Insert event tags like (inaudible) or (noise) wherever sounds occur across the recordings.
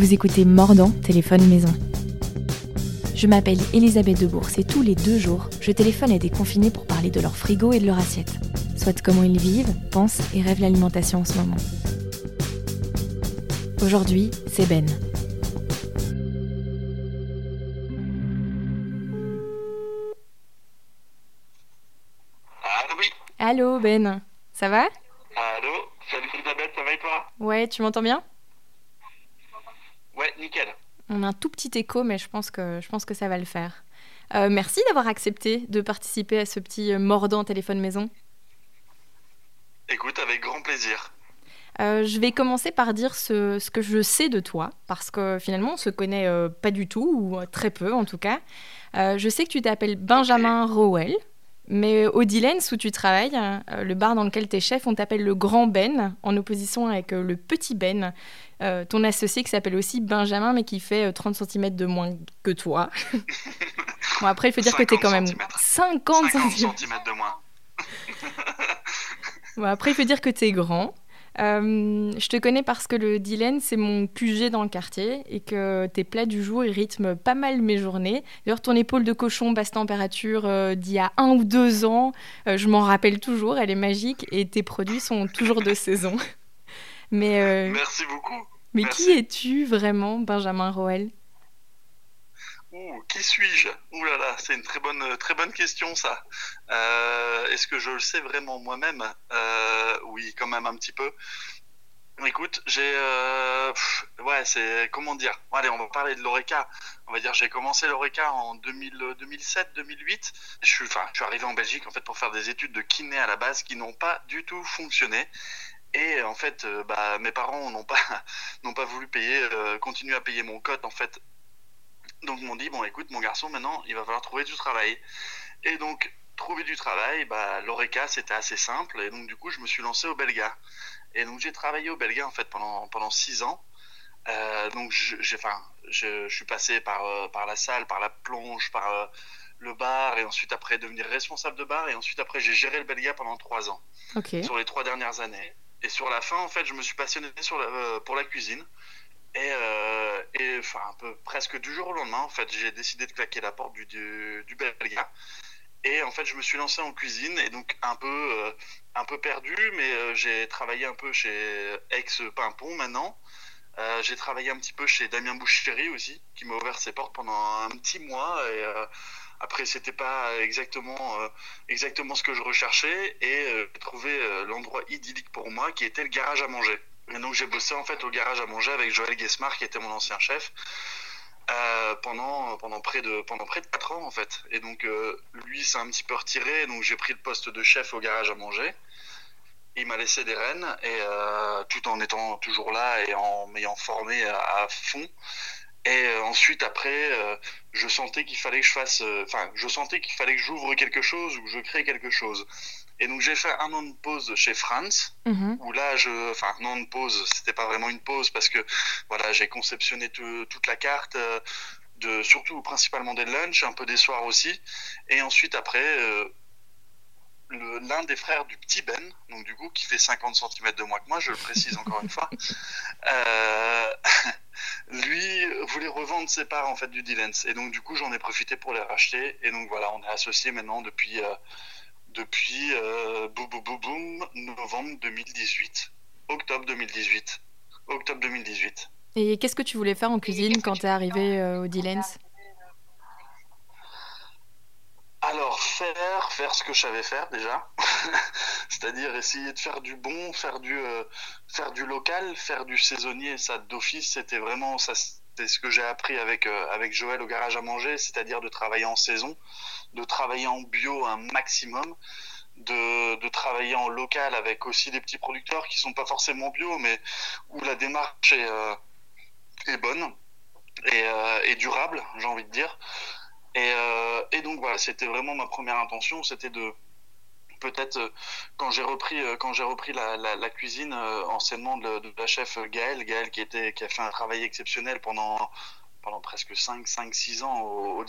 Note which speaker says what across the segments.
Speaker 1: Vous écoutez Mordant, téléphone maison. Je m'appelle Elisabeth Debourse et tous les deux jours, je téléphone à des confinés pour parler de leur frigo et de leur assiette. Soit comment ils vivent, pensent et rêvent l'alimentation en ce moment. Aujourd'hui, c'est Ben.
Speaker 2: Allô, oui.
Speaker 1: Allô Ben, ça va?
Speaker 2: Allô. Salut Elisabeth, ça va et toi?
Speaker 1: Ouais, tu m'entends bien?
Speaker 2: Ouais, nickel.
Speaker 1: On a un tout petit écho, mais je pense que, je pense que ça va le faire. Euh, merci d'avoir accepté de participer à ce petit euh, mordant téléphone maison.
Speaker 2: Écoute, avec grand plaisir.
Speaker 1: Euh, je vais commencer par dire ce, ce que je sais de toi, parce que finalement on se connaît euh, pas du tout, ou très peu en tout cas. Je sais que tu t'appelles Benjamin Rowell, mais au Dillens où tu travailles, euh, le bar dans lequel tu es chef, on t'appelle le Grand Ben, en opposition avec euh, le Petit Ben, euh, ton associé qui s'appelle aussi Benjamin, mais qui fait euh, 30 cm de moins que toi. (laughs) bon, après, il faut dire que tu es
Speaker 2: 50
Speaker 1: quand même
Speaker 2: centimètres.
Speaker 1: 50
Speaker 2: 50
Speaker 1: cm.
Speaker 2: cm de moins.
Speaker 1: Bon, après, il faut dire que tu es grand. Euh, je te connais parce que le Dylan, c'est mon QG dans le quartier et que tes plats du jour, ils rythment pas mal mes journées. D'ailleurs, ton épaule de cochon basse température euh, d'il y a un ou deux ans, euh, je m'en rappelle toujours, elle est magique et tes produits sont toujours de saison. (laughs) Mais,
Speaker 2: Merci beaucoup.
Speaker 1: mais
Speaker 2: merci.
Speaker 1: qui es-tu vraiment, Benjamin Roel?
Speaker 2: Ouh, qui suis-je? Ouh là là, c'est une très bonne, très bonne question ça. Euh, Est-ce que je le sais vraiment moi-même? Euh, Oui, quand même un petit peu. Écoute, j'ai, euh, ouais, c'est comment dire? Allez, on va parler de l'oreca. On va dire, j'ai commencé l'oreca en 2000, 2007, 2008. Je suis, enfin, je suis arrivé en Belgique en fait pour faire des études de kiné à la base qui n'ont pas du tout fonctionné. Et en fait, bah, mes parents n'ont pas, (laughs) pas voulu payer, euh, continuer à payer mon code en fait donc ils m'ont dit bon écoute mon garçon maintenant il va falloir trouver du travail. Et donc trouver du travail, bah l'oreca c'était assez simple et donc du coup je me suis lancé au Belga. Et donc j'ai travaillé au Belga en fait pendant pendant six ans. Euh, donc je- j'ai enfin je, je suis passé par euh, par la salle, par la plonge, par euh, le bar et ensuite après devenir responsable de bar et ensuite après j'ai géré le Belga pendant trois ans sur les trois dernières années. Et sur la fin, en fait, je me suis passionné sur la- pour la cuisine. Et, euh, et enfin, un peu presque du jour au lendemain, en fait, j'ai décidé de claquer la porte du, du, du Belga. Et en fait, je me suis lancé en cuisine et donc un peu, euh, un peu perdu, mais euh, j'ai travaillé un peu chez Ex Pimpon maintenant. Euh, j'ai travaillé un petit peu chez Damien Boucherie aussi, qui m'a ouvert ses portes pendant un petit mois. Et euh, après, c'était pas exactement, euh, exactement ce que je recherchais. Et euh, j'ai trouvé l'endroit idyllique pour moi, qui était le garage à manger. Et donc, j'ai bossé en fait au garage à manger avec Joël Guesmar, qui était mon ancien chef. euh, pendant pendant près de pendant près de 4 ans en fait et donc euh, lui s'est un petit peu retiré donc j'ai pris le poste de chef au garage à manger il m'a laissé des rênes et euh, tout en étant toujours là et en m'ayant formé à, fond. Et ensuite après, je sentais qu'il fallait que je fasse, enfin, je sentais qu'il fallait que j'ouvre quelque chose ou que je crée quelque chose. Et donc j'ai fait un an de pause chez Franz,
Speaker 1: Mhm.
Speaker 2: où là, je, enfin, un an de pause, c'était pas vraiment une pause parce que voilà, j'ai conceptionné tout- toute la carte. euh, de, surtout principalement des lunchs, un peu des soirs aussi. Et ensuite, après, euh, l'un des frères du petit Ben, donc du coup qui fait 50 cm de moins que moi, je le précise encore une fois, (laughs) euh, (laughs) lui voulait revendre ses parts en fait du Dillens. Et donc du coup j'en ai profité pour les racheter. Et donc voilà, on est associés maintenant depuis, depuis euh, boum, boum, boum, boum, novembre 2018, octobre 2018. Octobre 2018.
Speaker 1: Et qu'est-ce que tu voulais faire en cuisine quand t'es arrivé euh, au Dillens
Speaker 2: Alors faire, faire ce que je savais faire déjà, (laughs) c'est-à-dire essayer de faire du bon, faire du, euh, faire du local, faire du saisonnier, ça d'office, c'était vraiment ça, c'est ce que j'ai appris avec euh, avec Joël au garage à manger, c'est-à-dire de travailler en saison, de travailler en bio un maximum, de, de travailler en local avec aussi des petits producteurs qui sont pas forcément bio, mais où la démarche est, euh, est bonne et, euh, et durable, j'ai envie de dire. Et, et donc voilà, c'était vraiment ma première intention, c'était de peut-être euh, quand j'ai repris euh, quand j'ai repris la, cuisine euh, anciennement de, la chef Gaëlle, Gaëlle qui était qui a fait un travail exceptionnel pendant pendant presque 5 5 6 ans au, au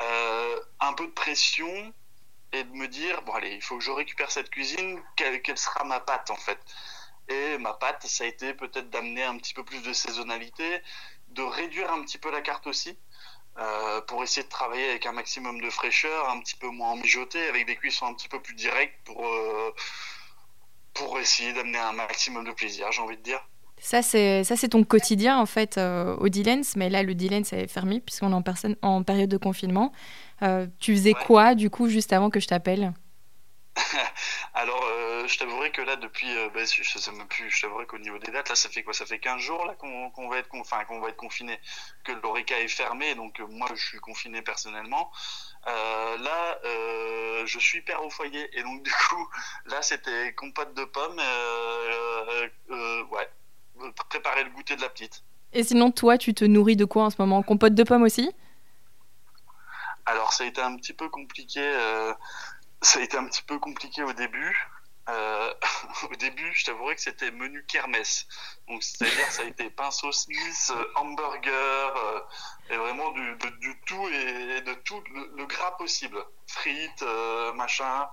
Speaker 2: euh, un peu de pression et de me dire bon allez, il faut que je récupère cette cuisine, quelle, quelle sera ma patte en fait. Et ma patte, ça a été peut-être d'amener un petit peu plus de saisonnalité, de réduire un petit peu la carte aussi. Euh, pour essayer de travailler avec un maximum de fraîcheur, un petit peu moins mijoté, avec des cuissons un petit peu plus directes pour, euh, pour essayer d'amener un maximum de plaisir, j'ai envie de dire.
Speaker 1: Ça, c'est, ça, c'est ton quotidien, en fait, euh, au Dillens. Mais là, le Dillens est fermé, puisqu'on est en, personne, en période de confinement. tu faisais quoi, du coup, juste avant que je t'appelle? (laughs)
Speaker 2: Alors, euh, je t'avouerai que là, depuis, euh, bah, je sais même plus, je t'avouerai qu'au niveau des dates, là, ça fait quoi? Ça fait 15 jours là qu'on va être, enfin, qu'on va être confiné, que l'ORECA est fermé, donc euh, moi, je suis confiné personnellement. là, je suis père au foyer, et donc (laughs) du coup, là, c'était compote de pommes, ouais, préparer le goûter de la petite.
Speaker 1: Et sinon, toi, tu te nourris de quoi en ce moment? Compote de pommes aussi?
Speaker 2: Alors ça a été un petit peu compliqué ça a été un petit peu compliqué au début. Euh, (laughs) au début, je t'avouerai que c'était menu kermesse. Donc, c'est-à-dire, ça a été pain saucisse, hamburger, euh, et vraiment du, tout et de tout le, gras possible. Frites, euh, machin.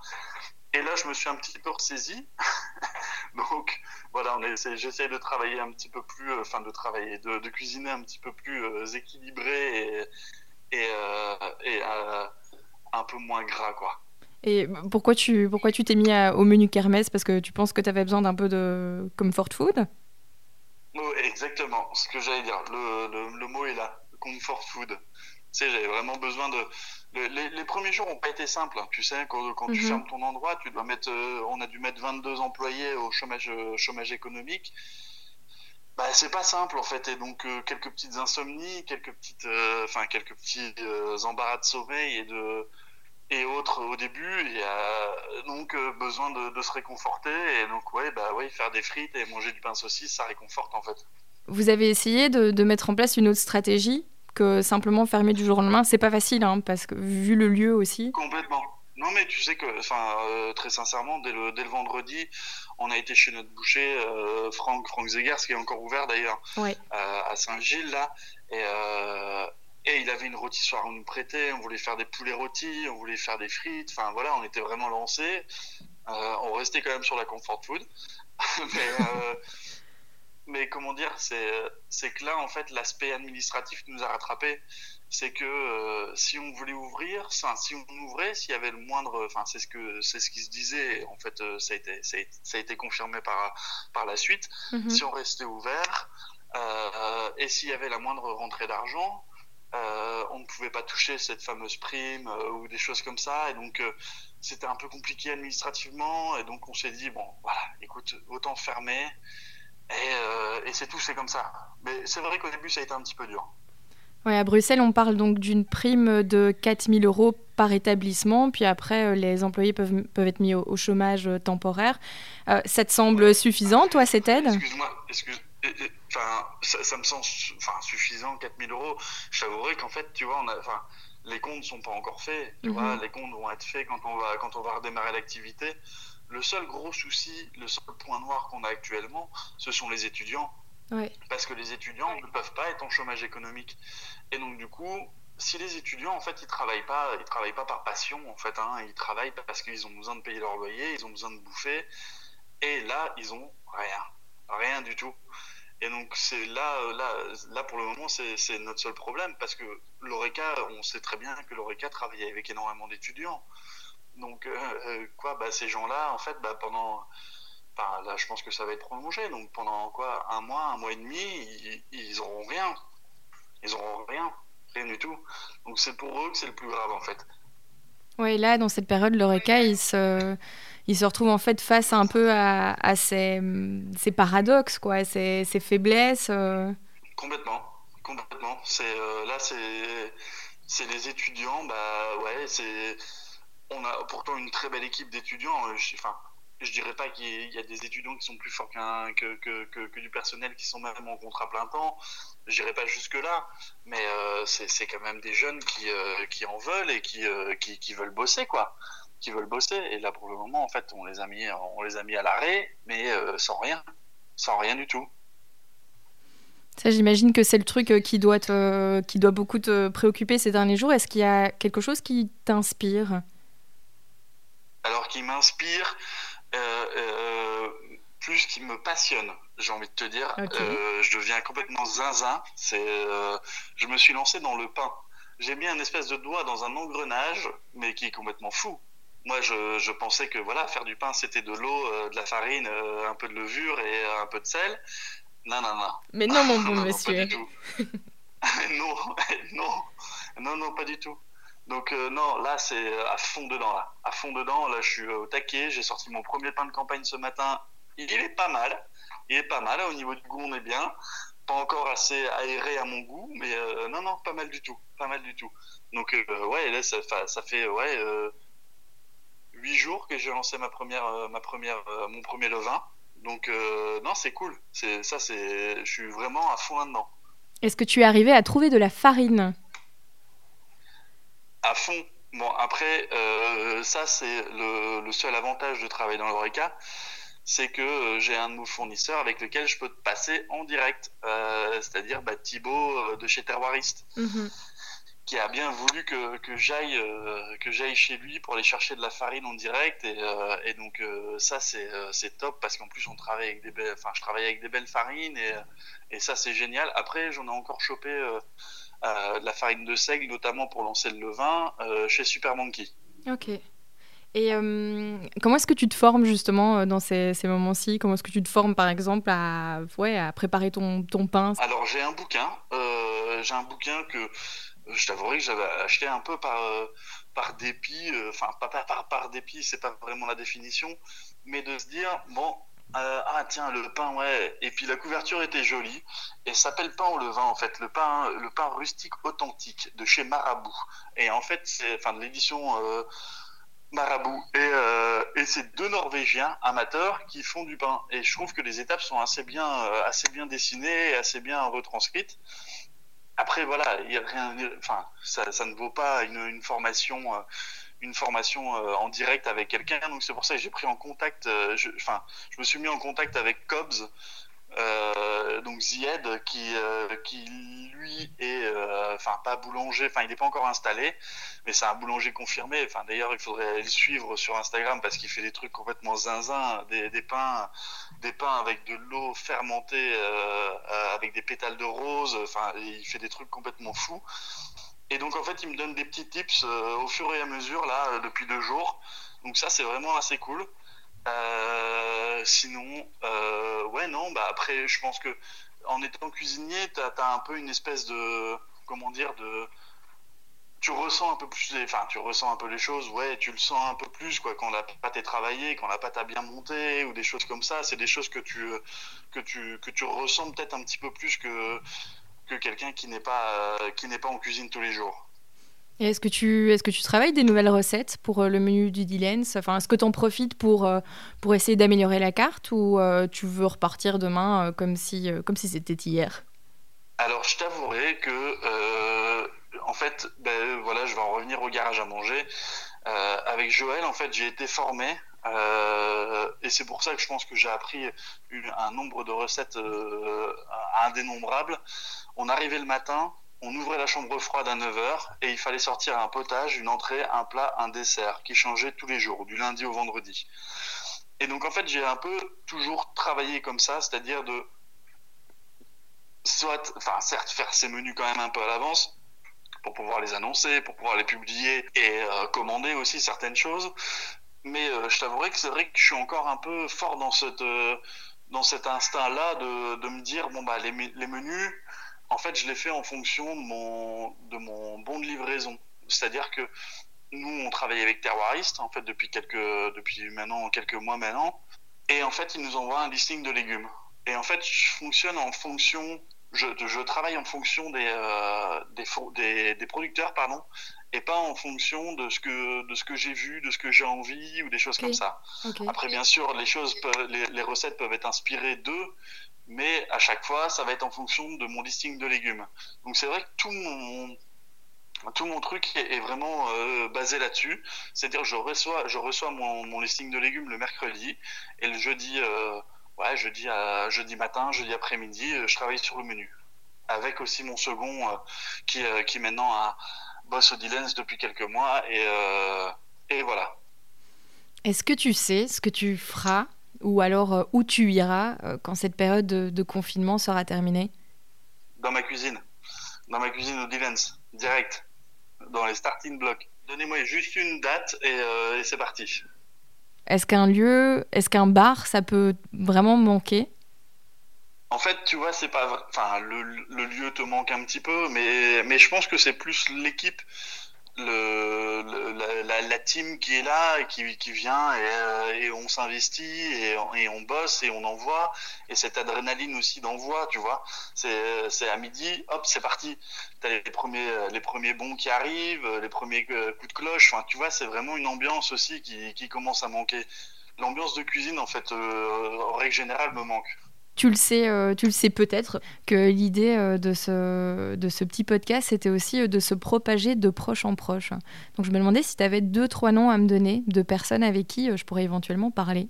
Speaker 2: Et là, je me suis un petit peu ressaisi. (laughs) Donc, voilà, j'essaie de travailler un petit peu plus, enfin, de travailler, de, cuisiner un petit peu plus équilibré et, et un peu moins gras, quoi.
Speaker 1: Et pourquoi tu pourquoi tu t'es mis au menu kermesse? Parce que tu penses que tu avais besoin d'un peu de comfort food?
Speaker 2: Exactement, ce que j'allais dire. Le, le, mot est là, comfort food. Tu sais, j'avais vraiment besoin de. Les, les, premiers jours n'ont pas été simples. Hein. Tu sais, quand, quand tu mhm. fermes ton endroit, tu dois mettre. Euh, on a dû mettre 22 employés au chômage, euh, chômage économique. Bah, c'est pas simple en fait et donc euh, quelques petites insomnies, quelques petites, enfin quelques petits embarras de sommeil et de et autres au début et a donc euh, besoin de, se réconforter et donc ouais bah ouais faire des frites et manger du pain saucisse ça réconforte en fait.
Speaker 1: Vous avez essayé de, mettre en place une autre stratégie que simplement fermer du jour au lendemain? C'est pas facile hein, parce que vu le lieu aussi.
Speaker 2: Complètement. Non mais tu sais que enfin euh, très sincèrement dès le, dès le vendredi on a été chez notre boucher euh, Franck Franck Zegers qui est encore ouvert d'ailleurs à Saint-Gilles là et et il avait une rôtissoire à nous prêter, on voulait faire des poulets rôtis, on voulait faire des frites, enfin voilà, on était vraiment lancés. Euh, on restait quand même sur la comfort food. (laughs) Euh, mais, comment dire, c'est que là, en fait, l'aspect administratif nous a rattrapés. C'est que euh, si on voulait ouvrir, si on ouvrait, s'il y avait le moindre, enfin c'est ce que c'est ce qui se disait. En fait, ça a été ça a, été confirmé par par la suite. Mm-hmm. Si on restait ouvert et s'il y avait la moindre rentrée d'argent, euh, on ne pouvait pas toucher cette fameuse prime euh, ou des choses comme ça. Et donc, euh, c'était un peu compliqué administrativement. Et donc, on s'est dit, bon, voilà, écoute, autant fermer. Et, c'est tout, c'est comme ça. Mais c'est vrai qu'au début, ça a été un petit peu dur.
Speaker 1: Ouais, à Bruxelles, on parle donc d'une prime de 4000 euros par établissement, puis après, les employés peuvent, peuvent être mis au, chômage temporaire. ça te semble suffisant, toi, cette aide?
Speaker 2: Excuse-moi, excuse enfin, ça, me semble enfin, suffisant, 4000 euros. Je t'avouerai qu'en fait, tu vois, on a, enfin, les comptes ne sont pas encore faits. Tu vois, mhm. les comptes vont être faits quand on va, quand on va redémarrer l'activité. Le seul gros souci, le seul point noir qu'on a actuellement, ce sont les étudiants. Parce que les étudiants ne peuvent pas être en chômage économique. Et donc, du coup, si les étudiants, en fait, ils travaillent pas, ils travaillent pas par passion, en fait, hein, ils travaillent parce qu'ils ont besoin de payer leur loyer, ils ont besoin de bouffer. Et là, ils ont rien. Rien du tout. Et donc c'est là, là, là pour le moment, c'est notre seul problème parce que l'ORECA, on sait très bien que l'ORECA travaille avec énormément d'étudiants. Donc euh, euh, quoi, bah, ces gens-là, en fait, bah, pendant, là, je pense que ça va être prolongé. Donc pendant quoi, un mois, un mois et demi, ils, ils rien. Ils auront rien, rien du tout. Donc c'est pour eux que c'est le plus grave en fait.
Speaker 1: Oui, là, dans cette période, l'ORECA, il se il se retrouve en fait face un peu à, à ces, paradoxes, quoi, ces, faiblesses. Euh.
Speaker 2: Complètement, complètement. Euh, là, c'est c'est les étudiants, bah ouais, c'est on a pourtant une très belle équipe d'étudiants. Euh, enfin, je dirais pas qu'il y a des étudiants qui sont plus forts qu'un que, que, que, du personnel qui sont même en contrat plein temps. Je dirais pas jusque là, mais c'est quand même des jeunes qui, qui en veulent et qui, qui, qui veulent bosser quoi qui veulent bosser. Et là, pour le moment, en fait, on les a mis, on les a mis à l'arrêt, mais euh, sans rien, sans rien du tout.
Speaker 1: Ça, j'imagine que c'est le truc euh, qui doit, te, qui doit beaucoup te préoccuper ces derniers jours. Est-ce qu'il y a quelque chose qui t'inspire?
Speaker 2: Alors, qui m'inspire, euh, plus qui me passionne. J'ai envie de te dire, euh, je deviens complètement zinzin. C'est, euh, je me suis lancé dans le pain. J'ai mis un espèce de doigt dans un engrenage, mais qui est complètement fou. Moi, je, je pensais que voilà, faire du pain, c'était de l'eau, euh, de la farine, un peu de levure et un peu de sel. Non, non, non.
Speaker 1: Mais non, mon (laughs) bon monsieur.
Speaker 2: pas du tout. (laughs) non, (laughs) non, non, non, pas du tout. Donc non, là c'est à fond dedans là, à fond dedans. Là je suis au taquet. J'ai sorti mon premier pain de campagne ce matin il est pas mal. Il est pas mal. Au niveau du goût, on est bien. Pas encore assez aéré à mon goût, mais euh, non, non, pas mal du tout. Pas mal du tout. Donc, euh, ouais, là, ça, fait ouais, euh, 8 jours que j'ai lancé ma première, euh, ma première, mon premier levain. Donc, non, c'est cool. Ça, c'est, je suis vraiment à fond là-dedans.
Speaker 1: Est-ce que tu es arrivé à trouver de la farine?
Speaker 2: À fond. Bon, après, ça, c'est le, le, seul avantage de travailler dans l'ORECA c'est que euh, j'ai un de nos fournisseurs avec lequel je peux te passer en direct, euh, c'est-à-dire bah, Thibaut euh, de chez Terroiriste, mhm. qui a bien voulu que, que j'aille que j'aille chez lui pour aller chercher de la farine en direct et, et donc ça c'est c'est top parce qu'en plus on travaille avec des belles, enfin je travaille avec des belles farines et, et ça c'est génial. Après j'en ai encore chopé de la farine de seigle notamment pour lancer le levain chez Super Monkey.
Speaker 1: Ok. Et euh, comment est-ce que tu te formes justement euh, dans ces, ces moments-ci? Comment est-ce que tu te formes par exemple à, ouais, à préparer ton, ton pain?
Speaker 2: Alors j'ai un bouquin, euh, j'ai un bouquin que je t'avouerai que j'avais acheté un peu par, par dépit, enfin pas par, par dépit, c'est pas vraiment la définition, mais de se dire, bon, ah tiens le pain ouais et puis la couverture était jolie et s'appelle pain au levain en fait le pain le pain rustique authentique de chez Marabout et en fait c'est enfin de l'édition Marabout. Et, euh, et c'est deux Norvégiens amateurs qui font du pain. Et je trouve que les étapes sont assez bien, euh, assez bien dessinées, assez bien retranscrites. Après, voilà, y a rien, enfin, ça, ne vaut pas une, formation, euh, une formation en direct avec quelqu'un. Donc c'est pour ça que j'ai pris en contact, je, enfin, je me suis mis en contact avec Cobbs, euh, donc Zied qui euh, qui lui est euh, enfin pas boulanger enfin il n'est pas encore installé mais c'est un boulanger confirmé. Enfin d'ailleurs il faudrait le suivre sur Instagram parce qu'il fait des trucs complètement zinzin des, des pains des pains avec de l'eau fermentée avec des pétales de rose. Enfin il fait des trucs complètement fous et donc en fait il me donne des petits tips au fur et à mesure là depuis deux jours donc ça c'est vraiment assez cool euh, sinon, euh, ouais, non, bah après, je pense que en étant cuisinier, tu as, un peu une espèce de. Comment dire de, Tu ressens un peu plus. Enfin, tu ressens un peu les choses, ouais, tu le sens un peu plus, quoi, quand la pâte est travaillée, quand la pâte a bien monté, ou des choses comme ça. C'est des choses que tu, que tu, que tu ressens peut-être un petit peu plus que, que quelqu'un qui n'est pas, qui n'est pas en cuisine tous les jours.
Speaker 1: Est-ce que, tu, est-ce que tu travailles des nouvelles recettes pour euh, le menu du Dillens? Enfin, Est-ce que tu en profites pour, euh, pour essayer d'améliorer la carte ou euh, tu veux repartir demain comme si, comme si c'était hier?
Speaker 2: Alors, je t'avouerai que, en fait, ben, voilà, je vais en revenir au garage à manger. avec Joël, en fait, j'ai été formé et c'est pour ça que je pense que j'ai appris un nombre de recettes indénombrables. On arrivait le matin, on ouvrait la chambre froide à 9h et il fallait sortir un potage, une entrée, un plat, un dessert qui changeait tous les jours, du lundi au vendredi. Et donc en fait j'ai un peu toujours travaillé comme ça, c'est-à-dire de soit, enfin certes faire ces menus quand même un peu à l'avance pour pouvoir les annoncer, pour pouvoir les publier et euh, commander aussi certaines choses. Mais euh, je t'avouerai que c'est vrai que je suis encore un peu fort dans cette euh, dans cet instinct-là de, de, me dire bon bah les, les menus en fait, je l'ai fait en fonction de mon, de mon bon de livraison. C'est-à-dire que nous, on travaille avec Terroiriste, en fait, depuis quelques, depuis maintenant quelques mois maintenant. Et en fait, ils nous envoient un listing de légumes. Et en fait, je fonctionne en fonction, je, je travaille en fonction des, euh, des, des, producteurs, pardon, et pas en fonction de ce que, de ce que j'ai vu, de ce que j'ai envie ou des choses comme ça. Après, bien sûr, les choses, les, les recettes peuvent être inspirées d'eux, mais à chaque fois, ça va être en fonction de mon listing de légumes. Donc c'est vrai que tout mon tout mon truc est, vraiment euh, basé là-dessus. C'est-à-dire je reçois je reçois mon, mon, listing de légumes le mercredi et le jeudi euh, ouais jeudi à, jeudi matin, jeudi après-midi, euh, je travaille sur le menu. Avec aussi mon second qui qui maintenant a, bosse au Dillens depuis quelques mois et et voilà.
Speaker 1: Est-ce que tu sais ce que tu feras ou alors où tu iras quand cette période de, confinement sera terminée?
Speaker 2: Dans ma cuisine. Dans ma cuisine au Divens, direct. Dans les starting blocks. Donnez-moi juste une date et c'est parti.
Speaker 1: Est-ce qu'un lieu, est-ce qu'un bar, ça peut vraiment manquer?
Speaker 2: En fait, tu vois, c'est pas, enfin, le, lieu te manque un petit peu, mais, mais je pense que c'est plus l'équipe, le, la, team qui est là et qui, qui vient et, euh, on s'investit et, on bosse et on envoie et cette adrénaline aussi d'envoi, tu vois. C'est, c'est à midi, hop, c'est parti. T'as les premiers, les premiers bons qui arrivent, les premiers euh, coups de cloche. Enfin, tu vois, c'est vraiment une ambiance aussi qui, qui commence à manquer. L'ambiance de cuisine, en fait, euh, en règle générale, me manque.
Speaker 1: Tu le sais, euh, tu le sais peut-être que l'idée euh, de, ce, de ce petit podcast, c'était aussi euh, de se propager de proche en proche. Donc je me demandais si tu avais deux, trois noms à me donner de personnes avec qui je pourrais éventuellement parler.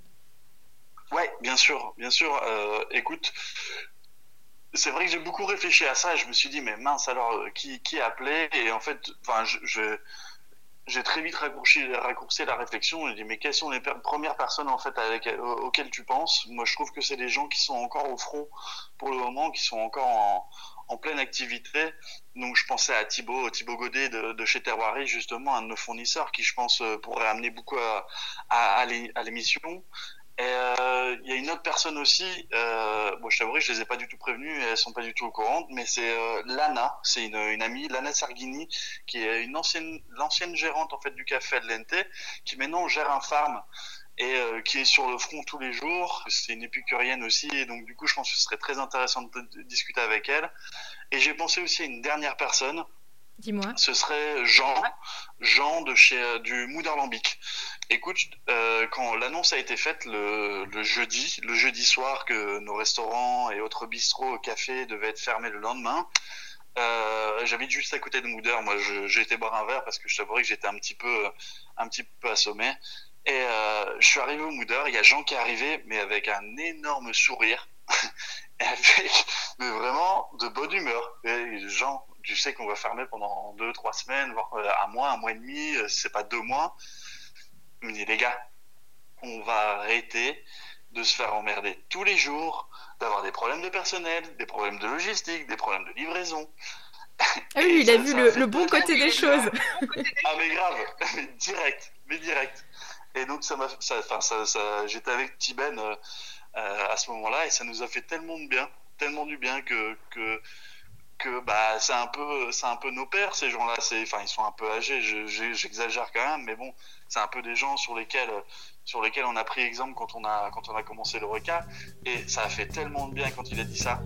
Speaker 2: Ouais, bien sûr, bien sûr. écoute, c'est vrai que j'ai beaucoup réfléchi à ça. Je me suis dit, mais mince, alors qui, qui Et en fait, enfin, je j'ai très vite raccourci, raccourci la réflexion. J'ai dit, mais quelles sont les premières personnes en fait avec, auxquelles tu penses? Moi, je trouve que c'est des gens qui sont encore au front pour le moment, qui sont encore en, pleine activité. Donc, je pensais à Thibaut, Thibaut Godet de, chez Terroirie, justement, un de nos fournisseurs qui, je pense, pourrait amener beaucoup à l'émission. Et euh, il y a une autre personne aussi, euh, bon, je t'avoue, je les ai pas du tout prévenues, elles sont pas du tout au courant, mais c'est euh, Lana, c'est une, amie, Lana Sarghini, qui est une ancienne, l'ancienne gérante en fait du café de l'NT, qui maintenant gère un farm et qui est sur le front tous les jours. C'est une épicurienne aussi, et donc du coup, je pense que ce serait très intéressant de discuter avec elle. Et j'ai pensé aussi à une dernière personne,
Speaker 1: Dis-moi.
Speaker 2: Ce serait Jean, Jean de chez euh, du Mouderlambic. Écoute, euh, quand l'annonce a été faite le, jeudi, le jeudi soir que nos restaurants et autres bistrots, cafés devaient être fermés le lendemain, euh, j'habite juste à côté de Mouder. Moi, j'ai été boire un verre parce que je t'avouerais que j'étais un petit peu, un petit peu assommé. Et je suis arrivé au Mouder. Il y a Jean qui est arrivé, mais avec un énorme sourire, (laughs) avec mais vraiment de bonne humeur. Et Jean, tu sais qu'on va fermer pendant deux, trois semaines, voire euh, un mois, un mois et demi, euh, c'est pas deux mois. Dit, les gars, on va arrêter de se faire emmerder tous les jours, d'avoir des problèmes de personnel, des problèmes de logistique, des problèmes de livraison.
Speaker 1: Ah oui, il a vu le, bon côté des choses.
Speaker 2: ah mais grave, mais (laughs) direct, mais direct. Et donc ça m'a, ça, ça, ça, j'étais avec Tiben euh, à ce moment-là et ça nous a fait tellement de bien, tellement du bien que, que bah c'est un peu c'est un peu nos pères ces gens-là. C'est enfin ils sont un peu âgés. J'exagère quand même mais bon c'est un peu des gens sur lesquels sur lesquels on a pris exemple quand on a quand on a commencé le reca et ça a fait tellement de bien quand il a dit ça.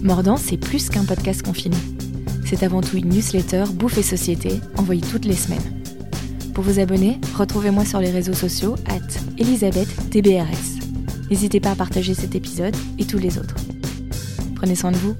Speaker 1: Mordant, c'est plus qu'un podcast confiné. C'est avant tout une newsletter Bouffe et Société envoyée toutes les semaines. Pour vous abonner, retrouvez-moi sur les réseaux sociaux at ElisabethTBRS. N'hésitez pas à partager cet épisode et tous les autres. Prenez soin de vous